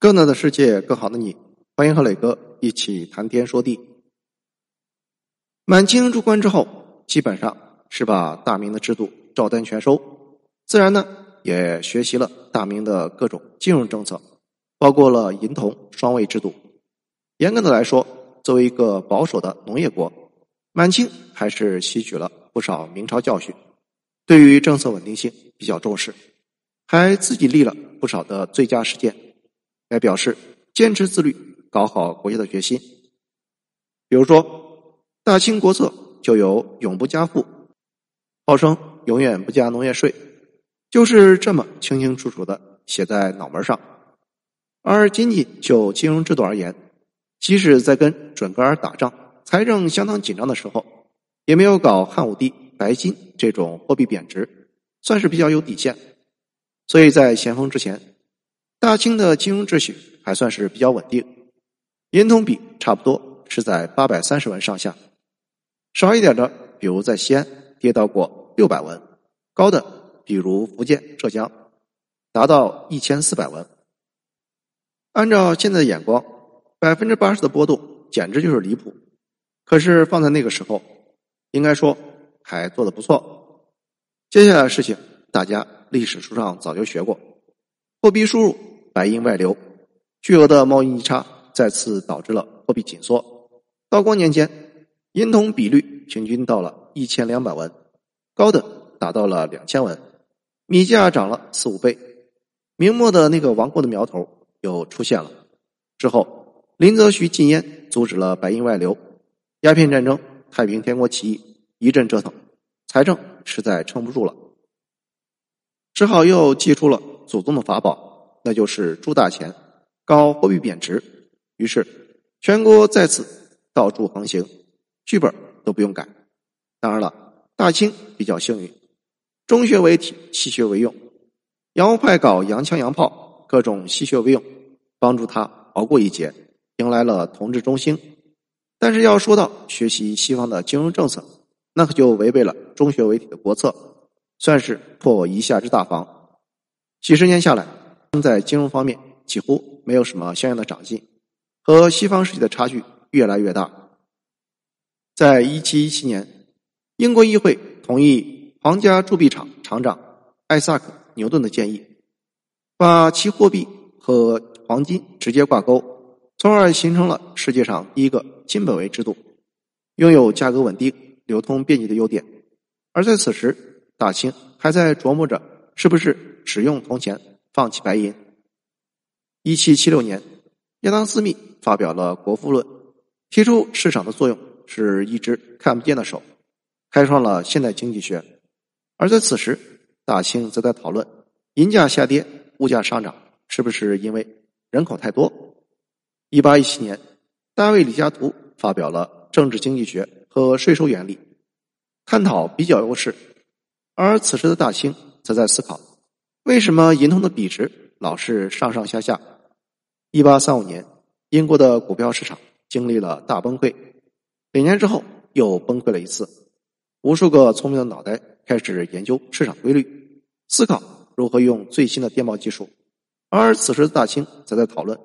更大的世界，更好的你，欢迎和磊哥一起谈天说地。满清入关之后，基本上是把大明的制度照单全收，自然呢也学习了大明的各种金融政策，包括了银铜双位制度。严格的来说，作为一个保守的农业国，满清还是吸取了不少明朝教训，对于政策稳定性比较重视，还自己立了不少的最佳实践。来表示坚持自律、搞好国家的决心。比如说，《大清国策》就有“永不加赋”，号称永远不加农业税，就是这么清清楚楚的写在脑门上。而仅仅就金融制度而言，即使在跟准格尔打仗、财政相当紧张的时候，也没有搞汉武帝白金这种货币贬值，算是比较有底线。所以在咸丰之前。大清的金融秩序还算是比较稳定，银铜比差不多是在八百三十文上下，少一点的，比如在西安跌到过六百文，高的比如福建、浙江，达到一千四百文。按照现在的眼光，百分之八十的波动简直就是离谱。可是放在那个时候，应该说还做的不错。接下来的事情，大家历史书上早就学过，货币输入。白银外流，巨额的贸易逆差再次导致了货币紧缩。道光年间，银铜比率平均到了一千两百文，高的达到了两千文。米价涨了四五倍，明末的那个亡国的苗头又出现了。之后，林则徐禁烟，阻止了白银外流。鸦片战争、太平天国起义一阵折腾，财政实在撑不住了，只好又祭出了祖宗的法宝。那就是铸大钱，搞货币贬值。于是全国再次到处横行，剧本都不用改。当然了，大清比较幸运，中学为体，西学为用。洋务派搞洋枪洋炮，各种西学为用，帮助他熬过一劫，迎来了同治中兴。但是要说到学习西方的金融政策，那可就违背了中学为体的国策，算是破我一下之大防。几十年下来。在金融方面几乎没有什么相应的长进，和西方世界的差距越来越大。在一七一七年，英国议会同意皇家铸币厂厂长艾萨克·牛顿的建议，把其货币和黄金直接挂钩，从而形成了世界上第一个金本位制度，拥有价格稳定、流通便捷的优点。而在此时，大清还在琢磨着是不是使用铜钱。放弃白银。一七七六年，亚当·斯密发表了《国富论》，提出市场的作用是一只看不见的手，开创了现代经济学。而在此时，大清则在讨论银价下跌、物价上涨是不是因为人口太多。一八一七年，大卫·李嘉图发表了《政治经济学和税收原理》，探讨比较优势。而此时的大清则在思考。为什么银通的比值老是上上下下？一八三五年，英国的股票市场经历了大崩溃，两年之后又崩溃了一次。无数个聪明的脑袋开始研究市场规律，思考如何用最新的电报技术。而此时的大清则在讨论，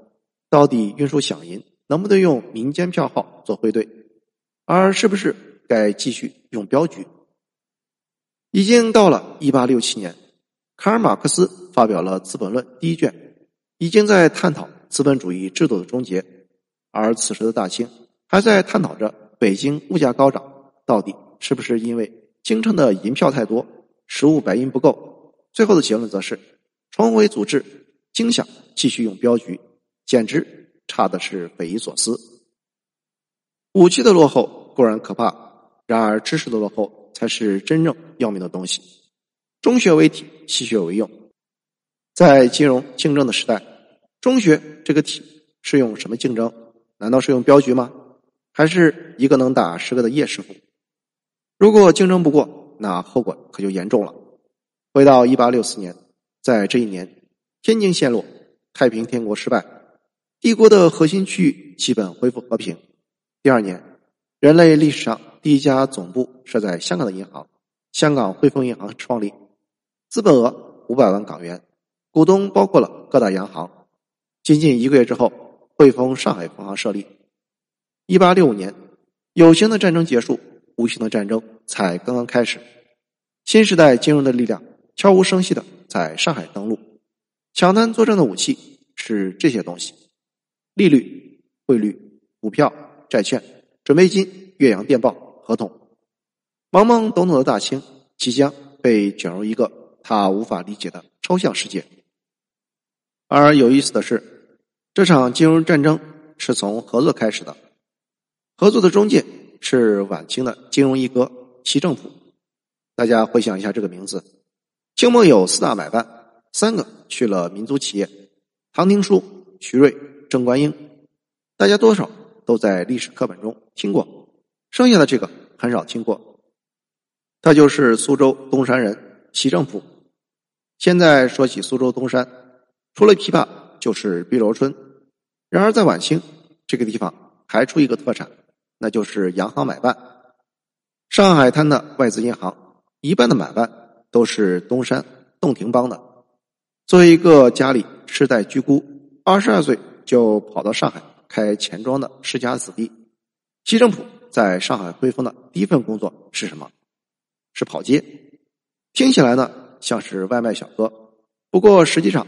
到底运输饷银能不能用民间票号做汇兑，而是不是该继续用镖局？已经到了一八六七年。卡尔马克思发表了《资本论》第一卷，已经在探讨资本主义制度的终结，而此时的大清还在探讨着北京物价高涨到底是不是因为京城的银票太多，实物白银不够。最后的结论则是重回组织，京想继续用镖局，简直差的是匪夷所思。武器的落后固然可怕，然而知识的落后才是真正要命的东西。中学为体，西学为用。在金融竞争的时代，中学这个体是用什么竞争？难道是用镖局吗？还是一个能打十个的叶师傅？如果竞争不过，那后果可就严重了。回到一八六四年，在这一年，天津陷落，太平天国失败，帝国的核心区域基本恢复和平。第二年，人类历史上第一家总部设在香港的银行——香港汇丰银行创立。资本额五百万港元，股东包括了各大洋行。仅仅一个月之后，汇丰上海分行设立。一八六五年，有形的战争结束，无形的战争才刚刚开始。新时代金融的力量悄无声息的在上海登陆，抢滩作战的武器是这些东西：利率、汇率、股票、债券、准备金、岳阳电报、合同。懵懵懂懂的大清即将被卷入一个他无法理解的抽象世界。而有意思的是，这场金融战争是从合作开始的，合作的中介是晚清的金融一哥齐政府。大家回想一下这个名字，清末有四大买办，三个去了民族企业，唐廷枢、徐瑞、郑观应，大家多少都在历史课本中听过，剩下的这个很少听过。他就是苏州东山人齐政府。现在说起苏州东山，除了琵琶就是碧螺春。然而在晚清这个地方还出一个特产，那就是洋行买办，上海滩的外资银行。一半的买办都是东山洞庭帮的。作为一个家里世代居孤，二十二岁就跑到上海开钱庄的世家子弟，西政府在上海汇丰的第一份工作是什么？是跑街。听起来呢像是外卖小哥，不过实际上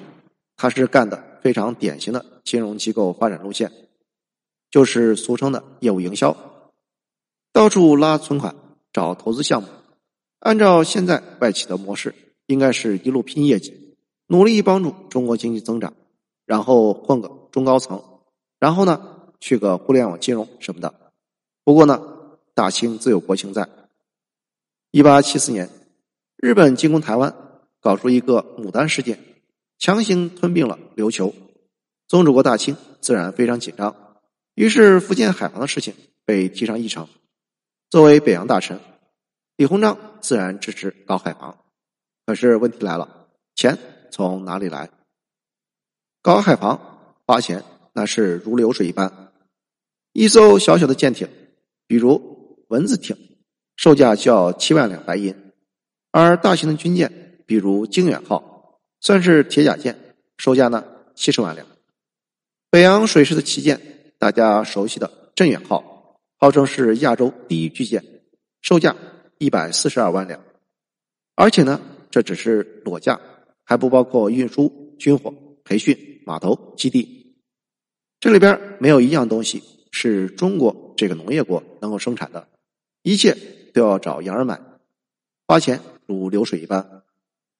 他是干的非常典型的金融机构发展路线，就是俗称的业务营销，到处拉存款，找投资项目。按照现在外企的模式，应该是一路拼业绩，努力帮助中国经济增长，然后混个中高层，然后呢去个互联网金融什么的。不过呢，大清自有国情在。一八七四年，日本进攻台湾，搞出一个牡丹事件，强行吞并了琉球，宗主国大清自然非常紧张，于是福建海防的事情被提上议程。作为北洋大臣。李鸿章自然支持搞海防，可是问题来了，钱从哪里来？搞海防花钱那是如流水一般，一艘小小的舰艇，比如蚊子艇，售价就要七万两白银；而大型的军舰，比如靖远号，算是铁甲舰，售价呢七十万两。北洋水师的旗舰，大家熟悉的镇远号，号称是亚洲第一巨舰，售价。一百四十二万两，而且呢，这只是裸价，还不包括运输、军火、培训、码头、基地。这里边没有一样东西是中国这个农业国能够生产的，一切都要找洋人买，花钱如流水一般。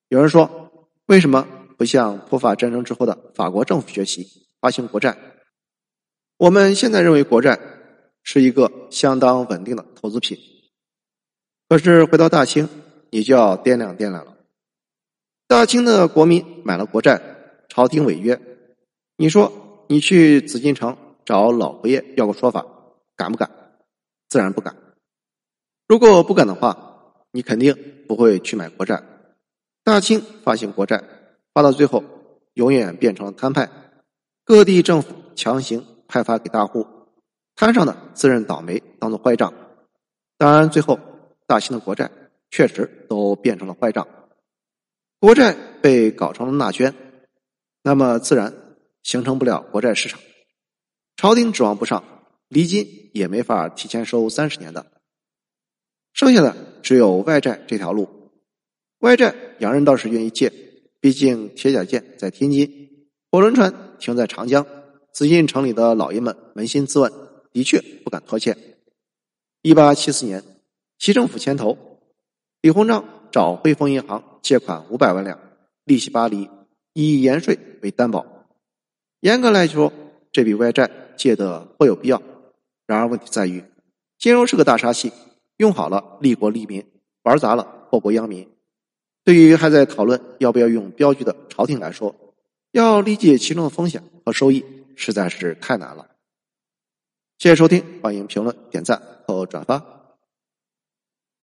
有人说，为什么不向普法战争之后的法国政府学习发行国债？我们现在认为国债是一个相当稳定的投资品。可是回到大清，你就要掂量掂量了。大清的国民买了国债，朝廷违约，你说你去紫禁城找老佛爷要个说法，敢不敢？自然不敢。如果不敢的话，你肯定不会去买国债。大清发行国债，发到最后，永远变成了摊派，各地政府强行派发给大户，摊上的自认倒霉，当做坏账。当然，最后。大清的国债确实都变成了坏账，国债被搞成了纳捐，那么自然形成不了国债市场，朝廷指望不上，离金也没法提前收三十年的，剩下的只有外债这条路。外债洋人倒是愿意借，毕竟铁甲舰在天津，火轮船停在长江，紫禁城里的老爷们扪心自问，的确不敢拖欠。一八七四年。齐政府牵头，李鸿章找汇丰银行借款五百万两，利息八厘，以盐税为担保。严格来说，这笔外债借的颇有必要。然而问题在于，金融是个大杀器，用好了利国利民，玩砸了祸国殃民。对于还在讨论要不要用镖局的朝廷来说，要理解其中的风险和收益实在是太难了。谢谢收听，欢迎评论、点赞和转发。